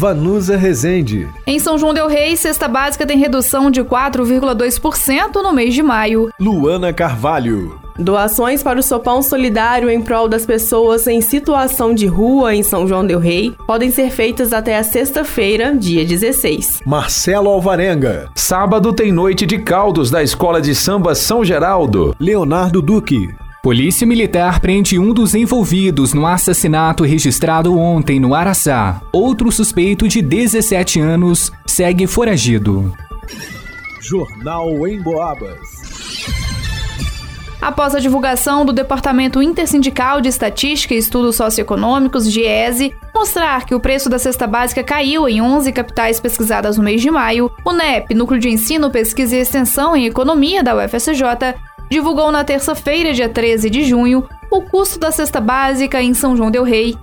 Vanusa Rezende. Em São João Del Rei, cesta básica tem redução de 4,2% no mês de maio. Luana Carvalho. Doações para o Sopão Solidário em prol das pessoas em situação de rua em São João Del Rei podem ser feitas até a sexta-feira, dia 16. Marcelo Alvarenga. Sábado tem noite de caldos da Escola de Samba São Geraldo. Leonardo Duque. Polícia Militar prende um dos envolvidos no assassinato registrado ontem no Araçá. Outro suspeito de 17 anos segue foragido. Jornal em Boabas. Após a divulgação do Departamento Intersindical de Estatística e Estudos Socioeconômicos, DIESE, mostrar que o preço da cesta básica caiu em 11 capitais pesquisadas no mês de maio, o NEP, Núcleo de Ensino, Pesquisa e Extensão em Economia da UFSJ, divulgou na terça-feira, dia 13 de junho, o custo da cesta básica em São João Del Rei.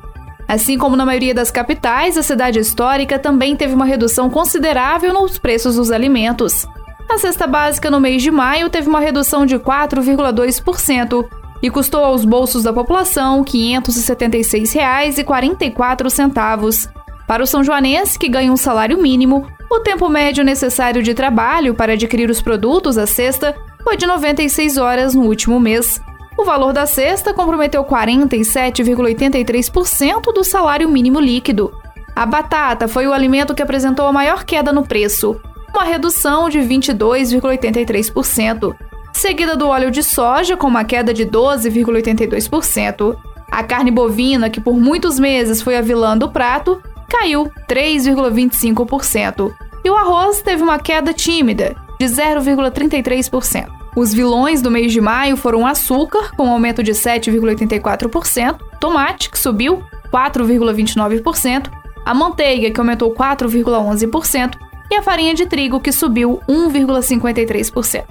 Assim como na maioria das capitais, a cidade histórica também teve uma redução considerável nos preços dos alimentos. A cesta básica no mês de maio teve uma redução de 4,2% e custou aos bolsos da população R$ 576,44. Para o são joanense, que ganha um salário mínimo, o tempo médio necessário de trabalho para adquirir os produtos da cesta foi de 96 horas no último mês. O valor da cesta comprometeu 47,83% do salário mínimo líquido. A batata foi o alimento que apresentou a maior queda no preço, uma redução de 22,83%, seguida do óleo de soja com uma queda de 12,82%. A carne bovina, que por muitos meses foi a vilã do prato, caiu 3,25%. E o arroz teve uma queda tímida, de 0,33%. Os vilões do mês de maio foram açúcar, com aumento de 7,84%, tomate, que subiu 4,29%, a manteiga, que aumentou 4,11%, e a farinha de trigo, que subiu 1,53%.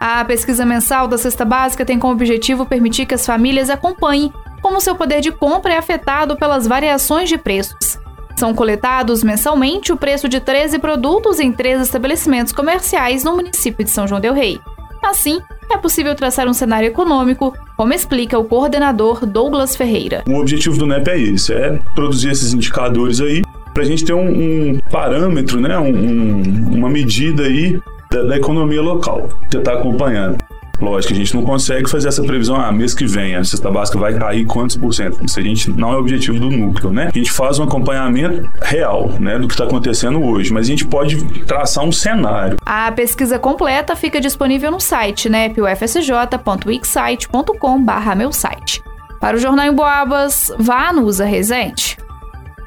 A pesquisa mensal da cesta básica tem como objetivo permitir que as famílias acompanhem como seu poder de compra é afetado pelas variações de preços. São coletados mensalmente o preço de 13 produtos em três estabelecimentos comerciais no município de São João Del Rei. Assim, é possível traçar um cenário econômico, como explica o coordenador Douglas Ferreira. O objetivo do NEP é esse, é produzir esses indicadores aí para a gente ter um, um parâmetro, né, um, uma medida aí da, da economia local, que está acompanhando. Lógico, a gente não consegue fazer essa previsão, ah, mês que vem a cesta básica vai cair quantos por cento? Isso a gente não é o objetivo do núcleo, né? A gente faz um acompanhamento real, né, do que está acontecendo hoje, mas a gente pode traçar um cenário. A pesquisa completa fica disponível no site, né, pufsj.wixsite.com.br meu site. Para o Jornal em Boabas, vá no Usa Resente.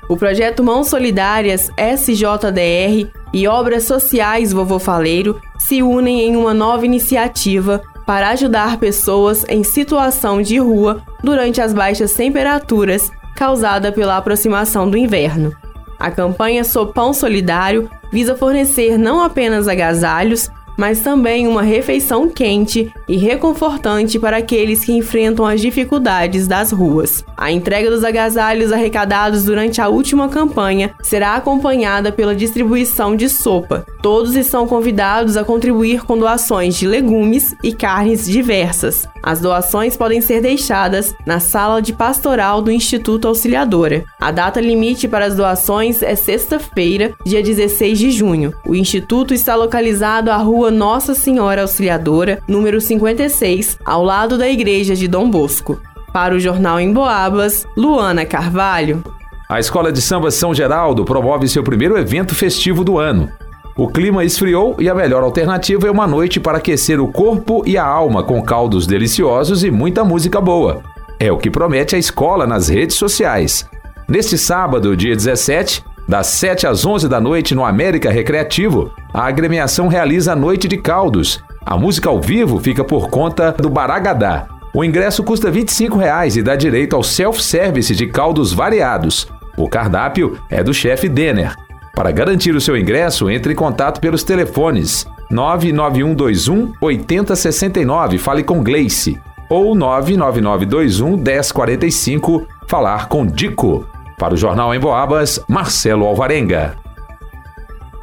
O projeto Mãos Solidárias SJDR e Obras Sociais Vovô Faleiro se unem em uma nova iniciativa para ajudar pessoas em situação de rua durante as baixas temperaturas causada pela aproximação do inverno. A campanha Sopão Solidário visa fornecer não apenas agasalhos, mas também uma refeição quente e reconfortante para aqueles que enfrentam as dificuldades das ruas. A entrega dos agasalhos arrecadados durante a última campanha será acompanhada pela distribuição de sopa. Todos estão convidados a contribuir com doações de legumes e carnes diversas. As doações podem ser deixadas na sala de pastoral do Instituto Auxiliadora. A data limite para as doações é sexta-feira, dia 16 de junho. O instituto está localizado à rua Nossa Senhora Auxiliadora, número 56, ao lado da igreja de Dom Bosco. Para o Jornal em Boabas, Luana Carvalho. A Escola de Samba São Geraldo promove seu primeiro evento festivo do ano. O clima esfriou e a melhor alternativa é uma noite para aquecer o corpo e a alma com caldos deliciosos e muita música boa. É o que promete a escola nas redes sociais. Neste sábado, dia 17, das 7 às 11 da noite no América Recreativo, a agremiação realiza a Noite de Caldos. A música ao vivo fica por conta do Baragadá. O ingresso custa 25 reais e dá direito ao self-service de caldos variados. O cardápio é do chefe Denner. Para garantir o seu ingresso, entre em contato pelos telefones 99121 8069, fale com Gleice, ou 99921 1045 falar com Dico. Para o Jornal em Boabas, Marcelo Alvarenga.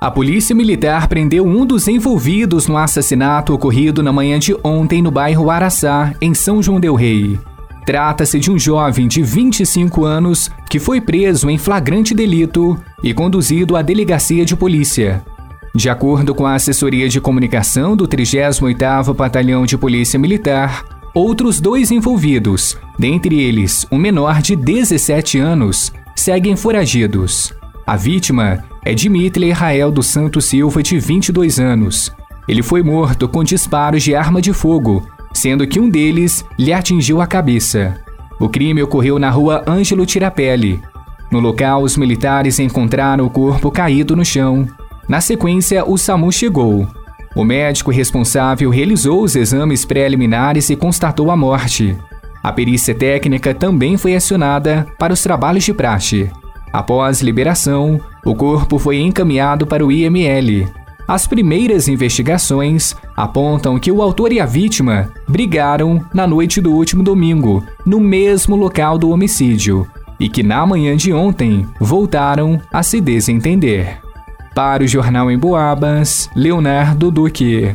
A Polícia Militar prendeu um dos envolvidos no assassinato ocorrido na manhã de ontem no bairro Araçá, em São João Del Rei. Trata-se de um jovem de 25 anos que foi preso em flagrante delito e conduzido à delegacia de polícia. De acordo com a assessoria de comunicação do 38º Batalhão de Polícia Militar, outros dois envolvidos, dentre eles um menor de 17 anos, seguem foragidos. A vítima é Dimitri Israel dos Santos Silva, de 22 anos. Ele foi morto com disparos de arma de fogo sendo que um deles lhe atingiu a cabeça. O crime ocorreu na rua Ângelo Tirapelli. No local, os militares encontraram o corpo caído no chão. Na sequência, o SAMU chegou. O médico responsável realizou os exames preliminares e constatou a morte. A perícia técnica também foi acionada para os trabalhos de praxe. Após liberação, o corpo foi encaminhado para o IML. As primeiras investigações apontam que o autor e a vítima brigaram na noite do último domingo, no mesmo local do homicídio, e que na manhã de ontem voltaram a se desentender. Para o Jornal em Boabas, Leonardo Duque.